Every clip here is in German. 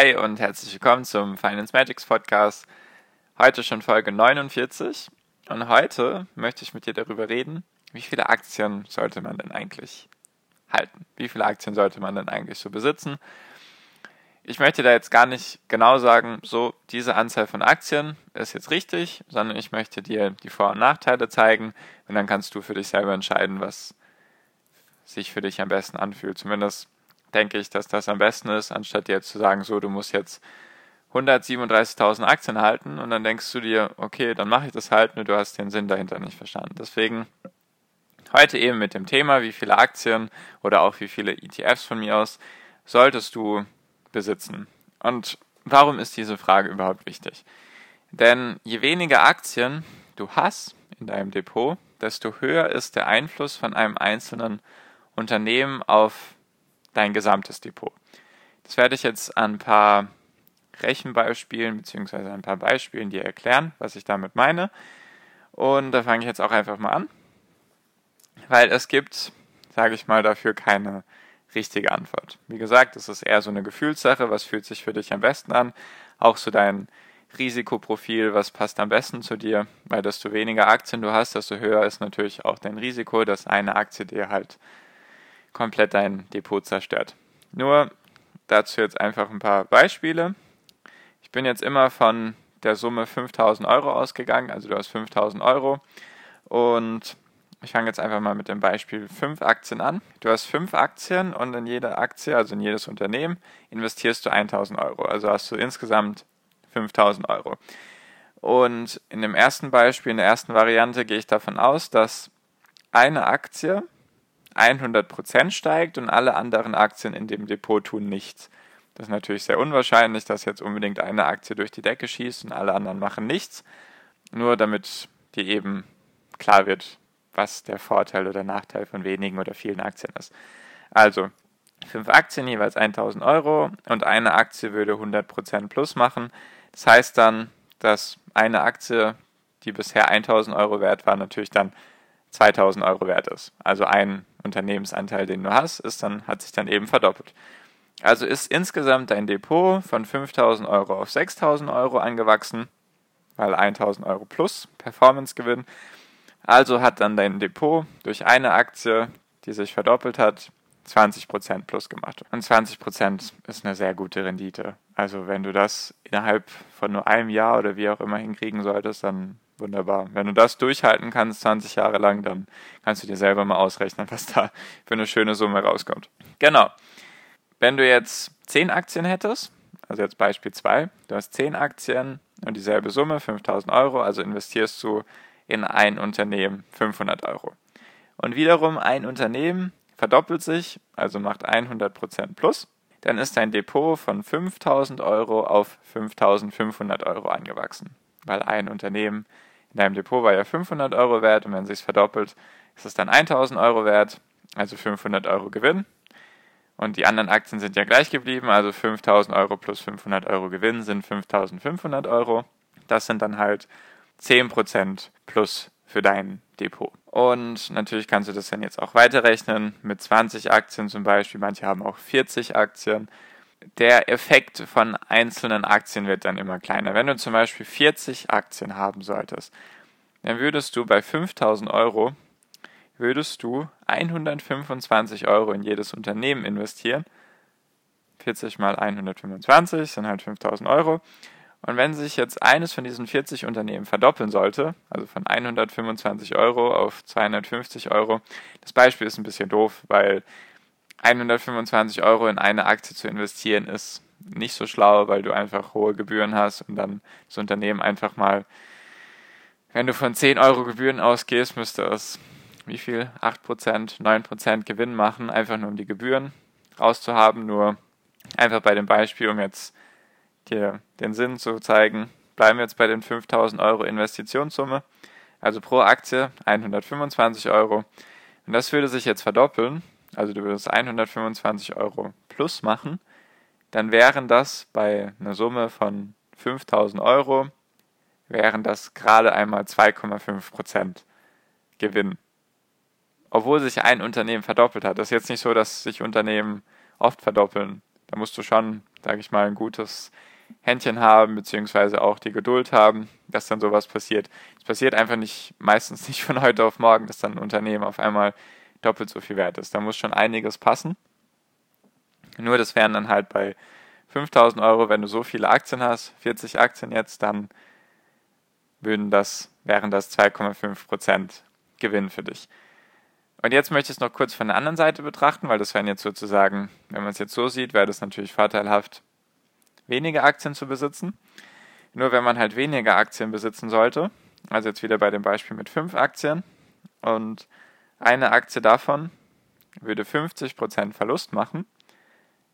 Hi und herzlich willkommen zum Finance Magics Podcast. Heute schon Folge 49 und heute möchte ich mit dir darüber reden, wie viele Aktien sollte man denn eigentlich halten? Wie viele Aktien sollte man denn eigentlich so besitzen? Ich möchte da jetzt gar nicht genau sagen, so diese Anzahl von Aktien ist jetzt richtig, sondern ich möchte dir die Vor- und Nachteile zeigen und dann kannst du für dich selber entscheiden, was sich für dich am besten anfühlt. Zumindest denke ich, dass das am besten ist, anstatt dir jetzt zu sagen, so, du musst jetzt 137.000 Aktien halten und dann denkst du dir, okay, dann mache ich das halt, nur du hast den Sinn dahinter nicht verstanden. Deswegen heute eben mit dem Thema, wie viele Aktien oder auch wie viele ETFs von mir aus solltest du besitzen. Und warum ist diese Frage überhaupt wichtig? Denn je weniger Aktien du hast in deinem Depot, desto höher ist der Einfluss von einem einzelnen Unternehmen auf dein gesamtes Depot. Das werde ich jetzt an ein paar Rechenbeispielen bzw. ein paar Beispielen dir erklären, was ich damit meine. Und da fange ich jetzt auch einfach mal an, weil es gibt, sage ich mal, dafür keine richtige Antwort. Wie gesagt, es ist eher so eine Gefühlssache, was fühlt sich für dich am besten an, auch so dein Risikoprofil, was passt am besten zu dir, weil desto weniger Aktien du hast, desto höher ist natürlich auch dein Risiko, dass eine Aktie dir halt komplett dein Depot zerstört. Nur dazu jetzt einfach ein paar Beispiele. Ich bin jetzt immer von der Summe 5000 Euro ausgegangen, also du hast 5000 Euro und ich fange jetzt einfach mal mit dem Beispiel 5 Aktien an. Du hast 5 Aktien und in jede Aktie, also in jedes Unternehmen, investierst du 1000 Euro. Also hast du insgesamt 5000 Euro. Und in dem ersten Beispiel, in der ersten Variante, gehe ich davon aus, dass eine Aktie 100% steigt und alle anderen Aktien in dem Depot tun nichts. Das ist natürlich sehr unwahrscheinlich, dass jetzt unbedingt eine Aktie durch die Decke schießt und alle anderen machen nichts. Nur damit dir eben klar wird, was der Vorteil oder Nachteil von wenigen oder vielen Aktien ist. Also, fünf Aktien jeweils 1000 Euro und eine Aktie würde 100% plus machen. Das heißt dann, dass eine Aktie, die bisher 1000 Euro wert war, natürlich dann 2000 Euro wert ist. Also ein Unternehmensanteil, den du hast, ist dann, hat sich dann eben verdoppelt. Also ist insgesamt dein Depot von 5000 Euro auf 6000 Euro angewachsen, weil 1000 Euro plus Performance-Gewinn. Also hat dann dein Depot durch eine Aktie, die sich verdoppelt hat, 20% plus gemacht. Und 20% ist eine sehr gute Rendite. Also wenn du das innerhalb von nur einem Jahr oder wie auch immer hinkriegen solltest, dann Wunderbar. Wenn du das durchhalten kannst, 20 Jahre lang, dann kannst du dir selber mal ausrechnen, was da für eine schöne Summe rauskommt. Genau. Wenn du jetzt 10 Aktien hättest, also jetzt Beispiel 2, du hast 10 Aktien und dieselbe Summe, 5000 Euro, also investierst du in ein Unternehmen 500 Euro. Und wiederum ein Unternehmen verdoppelt sich, also macht 100% plus, dann ist dein Depot von 5000 Euro auf 5500 Euro angewachsen, weil ein Unternehmen in deinem Depot war ja 500 Euro wert und wenn sich verdoppelt, ist es dann 1000 Euro wert, also 500 Euro Gewinn. Und die anderen Aktien sind ja gleich geblieben, also 5000 Euro plus 500 Euro Gewinn sind 5500 Euro. Das sind dann halt 10% plus für dein Depot. Und natürlich kannst du das dann jetzt auch weiterrechnen mit 20 Aktien zum Beispiel. Manche haben auch 40 Aktien der Effekt von einzelnen Aktien wird dann immer kleiner. Wenn du zum Beispiel 40 Aktien haben solltest, dann würdest du bei 5000 Euro würdest du 125 Euro in jedes Unternehmen investieren. 40 mal 125 sind halt 5000 Euro. Und wenn sich jetzt eines von diesen 40 Unternehmen verdoppeln sollte, also von 125 Euro auf 250 Euro, das Beispiel ist ein bisschen doof, weil 125 Euro in eine Aktie zu investieren ist nicht so schlau, weil du einfach hohe Gebühren hast und dann das Unternehmen einfach mal, wenn du von 10 Euro Gebühren ausgehst, müsste es wie viel? 8%, 9% Gewinn machen, einfach nur um die Gebühren rauszuhaben. Nur Einfach bei dem Beispiel, um jetzt dir den Sinn zu zeigen, bleiben wir jetzt bei den 5000 Euro Investitionssumme. Also pro Aktie 125 Euro. Und das würde sich jetzt verdoppeln. Also du würdest 125 Euro plus machen. Dann wären das bei einer Summe von 5000 Euro, wären das gerade einmal 2,5 Prozent Gewinn. Obwohl sich ein Unternehmen verdoppelt hat. Das ist jetzt nicht so, dass sich Unternehmen oft verdoppeln. Da musst du schon, sage ich mal, ein gutes Händchen haben, beziehungsweise auch die Geduld haben, dass dann sowas passiert. Es passiert einfach nicht, meistens nicht von heute auf morgen, dass dann ein Unternehmen auf einmal doppelt so viel wert ist. Da muss schon einiges passen. Nur das wären dann halt bei 5000 Euro, wenn du so viele Aktien hast, 40 Aktien jetzt, dann würden das, wären das 2,5 Prozent Gewinn für dich. Und jetzt möchte ich es noch kurz von der anderen Seite betrachten, weil das wären jetzt sozusagen, wenn man es jetzt so sieht, wäre das natürlich vorteilhaft, weniger Aktien zu besitzen. Nur wenn man halt weniger Aktien besitzen sollte, also jetzt wieder bei dem Beispiel mit fünf Aktien und eine Aktie davon würde 50% Verlust machen,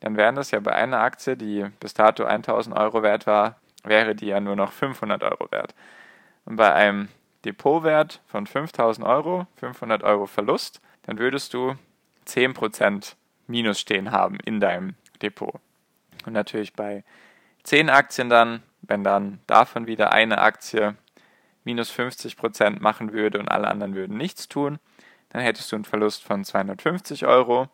dann wären das ja bei einer Aktie, die bis dato 1000 Euro wert war, wäre die ja nur noch 500 Euro wert. Und bei einem Depotwert von 5000 Euro, 500 Euro Verlust, dann würdest du 10% Minus stehen haben in deinem Depot. Und natürlich bei 10 Aktien dann, wenn dann davon wieder eine Aktie minus 50% machen würde und alle anderen würden nichts tun, dann hättest du einen Verlust von 250 Euro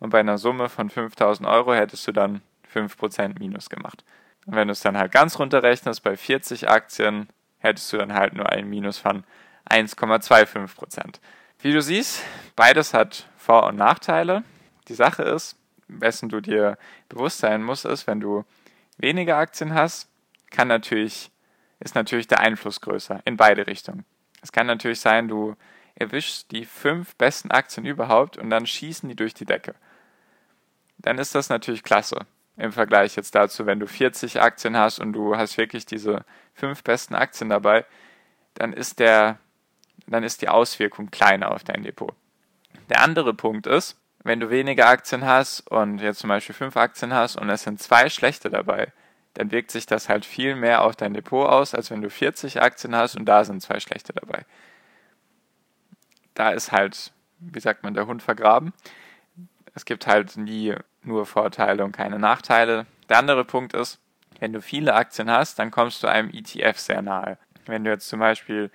und bei einer Summe von 5000 Euro hättest du dann 5% Minus gemacht. Und wenn du es dann halt ganz runterrechnest, bei 40 Aktien hättest du dann halt nur ein Minus von 1,25%. Wie du siehst, beides hat Vor- und Nachteile. Die Sache ist, wessen du dir bewusst sein musst, ist, wenn du weniger Aktien hast, kann natürlich, ist natürlich der Einfluss größer in beide Richtungen. Es kann natürlich sein, du erwischst die fünf besten Aktien überhaupt und dann schießen die durch die Decke. Dann ist das natürlich klasse. Im Vergleich jetzt dazu, wenn du 40 Aktien hast und du hast wirklich diese fünf besten Aktien dabei, dann ist der, dann ist die Auswirkung kleiner auf dein Depot. Der andere Punkt ist, wenn du weniger Aktien hast und jetzt zum Beispiel fünf Aktien hast und es sind zwei schlechte dabei, dann wirkt sich das halt viel mehr auf dein Depot aus, als wenn du 40 Aktien hast und da sind zwei schlechte dabei. Da ist halt, wie sagt man, der Hund vergraben. Es gibt halt nie nur Vorteile und keine Nachteile. Der andere Punkt ist, wenn du viele Aktien hast, dann kommst du einem ETF sehr nahe. Wenn du jetzt zum Beispiel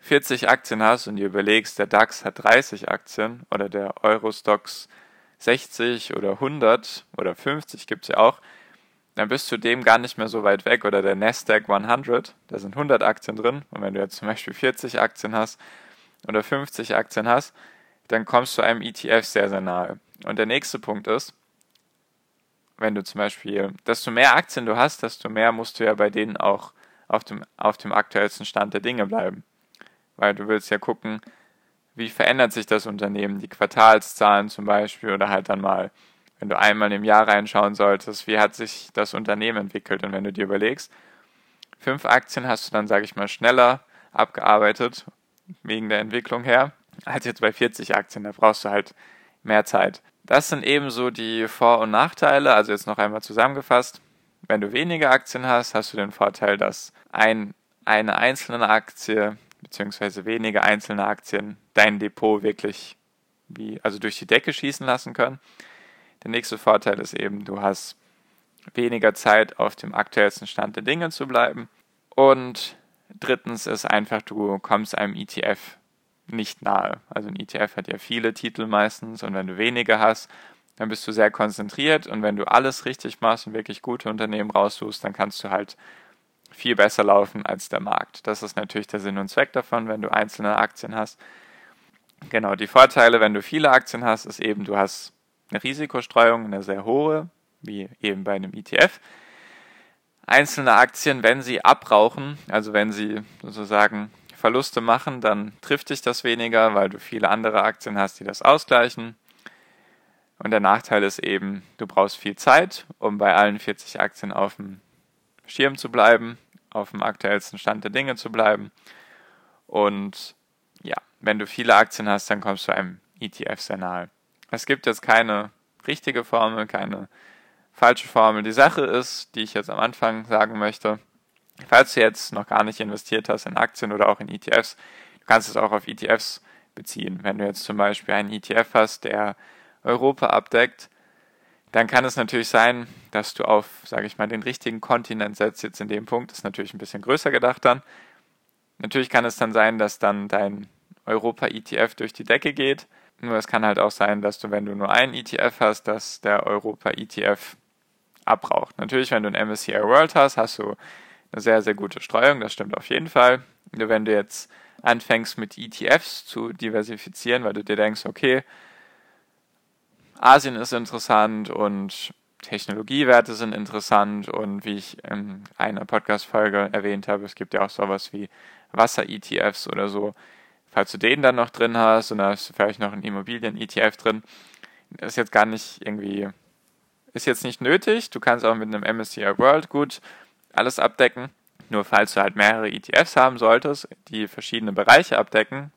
40 Aktien hast und dir überlegst, der DAX hat 30 Aktien oder der Eurostox 60 oder 100 oder 50 gibt es ja auch, dann bist du dem gar nicht mehr so weit weg. Oder der Nasdaq 100, da sind 100 Aktien drin. Und wenn du jetzt zum Beispiel 40 Aktien hast oder 50 Aktien hast, dann kommst du einem ETF sehr, sehr nahe. Und der nächste Punkt ist, wenn du zum Beispiel, desto mehr Aktien du hast, desto mehr musst du ja bei denen auch auf dem, auf dem aktuellsten Stand der Dinge bleiben weil du willst ja gucken, wie verändert sich das Unternehmen, die Quartalszahlen zum Beispiel oder halt dann mal, wenn du einmal im Jahr reinschauen solltest, wie hat sich das Unternehmen entwickelt und wenn du dir überlegst, fünf Aktien hast du dann, sage ich mal, schneller abgearbeitet wegen der Entwicklung her, als jetzt bei 40 Aktien, da brauchst du halt mehr Zeit. Das sind ebenso die Vor- und Nachteile, also jetzt noch einmal zusammengefasst. Wenn du weniger Aktien hast, hast du den Vorteil, dass ein, eine einzelne Aktie beziehungsweise wenige einzelne Aktien dein Depot wirklich wie, also durch die Decke schießen lassen können. Der nächste Vorteil ist eben, du hast weniger Zeit auf dem aktuellsten Stand der Dinge zu bleiben. Und drittens ist einfach, du kommst einem ETF nicht nahe. Also ein ETF hat ja viele Titel meistens und wenn du weniger hast, dann bist du sehr konzentriert und wenn du alles richtig machst und wirklich gute Unternehmen raussuchst, dann kannst du halt viel besser laufen als der Markt. Das ist natürlich der Sinn und Zweck davon, wenn du einzelne Aktien hast. Genau, die Vorteile, wenn du viele Aktien hast, ist eben, du hast eine Risikostreuung, eine sehr hohe, wie eben bei einem ETF. Einzelne Aktien, wenn sie abrauchen, also wenn sie sozusagen Verluste machen, dann trifft dich das weniger, weil du viele andere Aktien hast, die das ausgleichen. Und der Nachteil ist eben, du brauchst viel Zeit, um bei allen 40 Aktien auf dem Schirm zu bleiben, auf dem aktuellsten Stand der Dinge zu bleiben. Und ja, wenn du viele Aktien hast, dann kommst du einem ETF sehr nahe. Es gibt jetzt keine richtige Formel, keine falsche Formel. Die Sache ist, die ich jetzt am Anfang sagen möchte, falls du jetzt noch gar nicht investiert hast in Aktien oder auch in ETFs, du kannst es auch auf ETFs beziehen. Wenn du jetzt zum Beispiel einen ETF hast, der Europa abdeckt, dann kann es natürlich sein, dass du auf, sage ich mal, den richtigen Kontinent setzt. Jetzt in dem Punkt ist natürlich ein bisschen größer gedacht dann. Natürlich kann es dann sein, dass dann dein Europa-ETF durch die Decke geht. Nur es kann halt auch sein, dass du, wenn du nur einen ETF hast, dass der Europa-ETF abraucht. Natürlich, wenn du einen MSCI World hast, hast du eine sehr, sehr gute Streuung. Das stimmt auf jeden Fall. Nur wenn du jetzt anfängst mit ETFs zu diversifizieren, weil du dir denkst, okay, Asien ist interessant und Technologiewerte sind interessant und wie ich in einer Podcast-Folge erwähnt habe, es gibt ja auch sowas wie Wasser-ETFs oder so. Falls du den dann noch drin hast und da hast du vielleicht noch einen Immobilien-ETF drin, ist jetzt gar nicht irgendwie, ist jetzt nicht nötig. Du kannst auch mit einem MSCI World gut alles abdecken. Nur falls du halt mehrere ETFs haben solltest, die verschiedene Bereiche abdecken,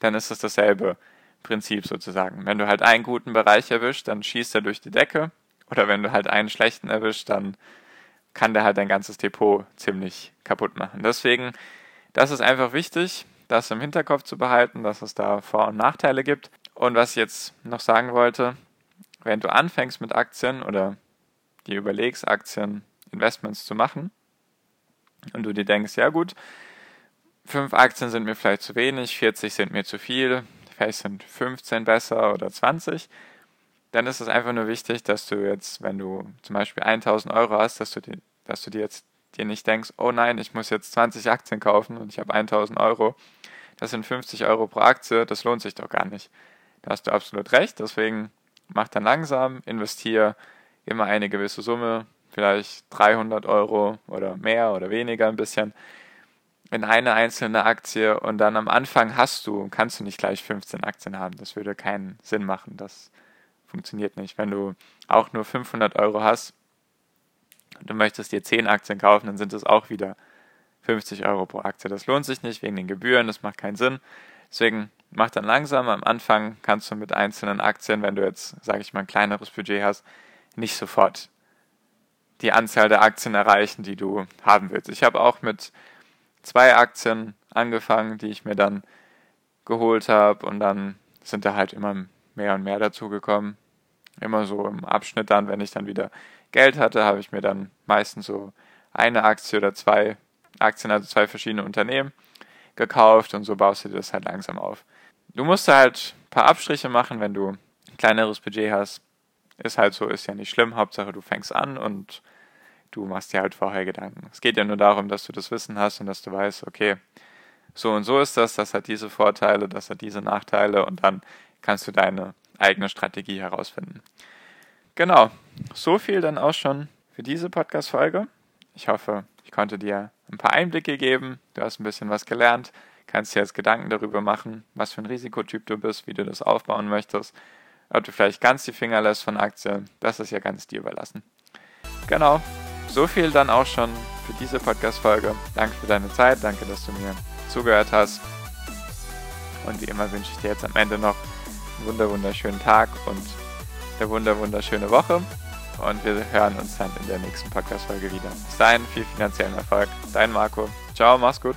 dann ist es dasselbe Prinzip sozusagen. Wenn du halt einen guten Bereich erwischt, dann schießt er durch die Decke. Oder wenn du halt einen schlechten erwischt, dann kann der halt dein ganzes Depot ziemlich kaputt machen. Deswegen, das ist einfach wichtig, das im Hinterkopf zu behalten, dass es da Vor- und Nachteile gibt. Und was ich jetzt noch sagen wollte, wenn du anfängst mit Aktien oder dir überlegst, Aktien, Investments zu machen und du dir denkst, ja gut, fünf Aktien sind mir vielleicht zu wenig, 40 sind mir zu viel, vielleicht sind 15 besser oder 20, dann ist es einfach nur wichtig, dass du jetzt, wenn du zum Beispiel 1000 Euro hast, dass du, dir, dass du dir jetzt dir nicht denkst, oh nein, ich muss jetzt 20 Aktien kaufen und ich habe 1000 Euro. Das sind 50 Euro pro Aktie, das lohnt sich doch gar nicht. Da hast du absolut recht, deswegen mach dann langsam, investiere immer eine gewisse Summe, vielleicht 300 Euro oder mehr oder weniger ein bisschen in eine einzelne Aktie und dann am Anfang hast du, kannst du nicht gleich 15 Aktien haben. Das würde keinen Sinn machen. Das funktioniert nicht. Wenn du auch nur 500 Euro hast und du möchtest dir 10 Aktien kaufen, dann sind es auch wieder 50 Euro pro Aktie. Das lohnt sich nicht wegen den Gebühren, das macht keinen Sinn. Deswegen mach dann langsam. Am Anfang kannst du mit einzelnen Aktien, wenn du jetzt, sage ich mal, ein kleineres Budget hast, nicht sofort die Anzahl der Aktien erreichen, die du haben willst. Ich habe auch mit zwei Aktien angefangen, die ich mir dann geholt habe und dann sind da halt immer mehr und mehr dazugekommen. Immer so im Abschnitt dann, wenn ich dann wieder Geld hatte, habe ich mir dann meistens so eine Aktie oder zwei Aktien, also zwei verschiedene Unternehmen gekauft und so baust du dir das halt langsam auf. Du musst halt ein paar Abstriche machen, wenn du ein kleineres Budget hast. Ist halt so, ist ja nicht schlimm. Hauptsache du fängst an und du machst dir halt vorher Gedanken. Es geht ja nur darum, dass du das Wissen hast und dass du weißt, okay, so und so ist das, das hat diese Vorteile, das hat diese Nachteile und dann kannst du deine eigene Strategie herausfinden. Genau, so viel dann auch schon für diese Podcast-Folge. Ich hoffe, ich konnte dir ein paar Einblicke geben, du hast ein bisschen was gelernt, kannst dir jetzt Gedanken darüber machen, was für ein Risikotyp du bist, wie du das aufbauen möchtest, ob du vielleicht ganz die Finger lässt von Aktien, das ist ja ganz dir überlassen. Genau, so viel dann auch schon für diese Podcast-Folge. Danke für deine Zeit, danke, dass du mir zugehört hast. Und wie immer wünsche ich dir jetzt am Ende noch einen wunder wunderschönen Tag und eine wunder wunderschöne Woche. Und wir hören uns dann in der nächsten Podcast-Folge wieder. Bis dahin, viel finanziellen Erfolg. Dein Marco. Ciao, mach's gut.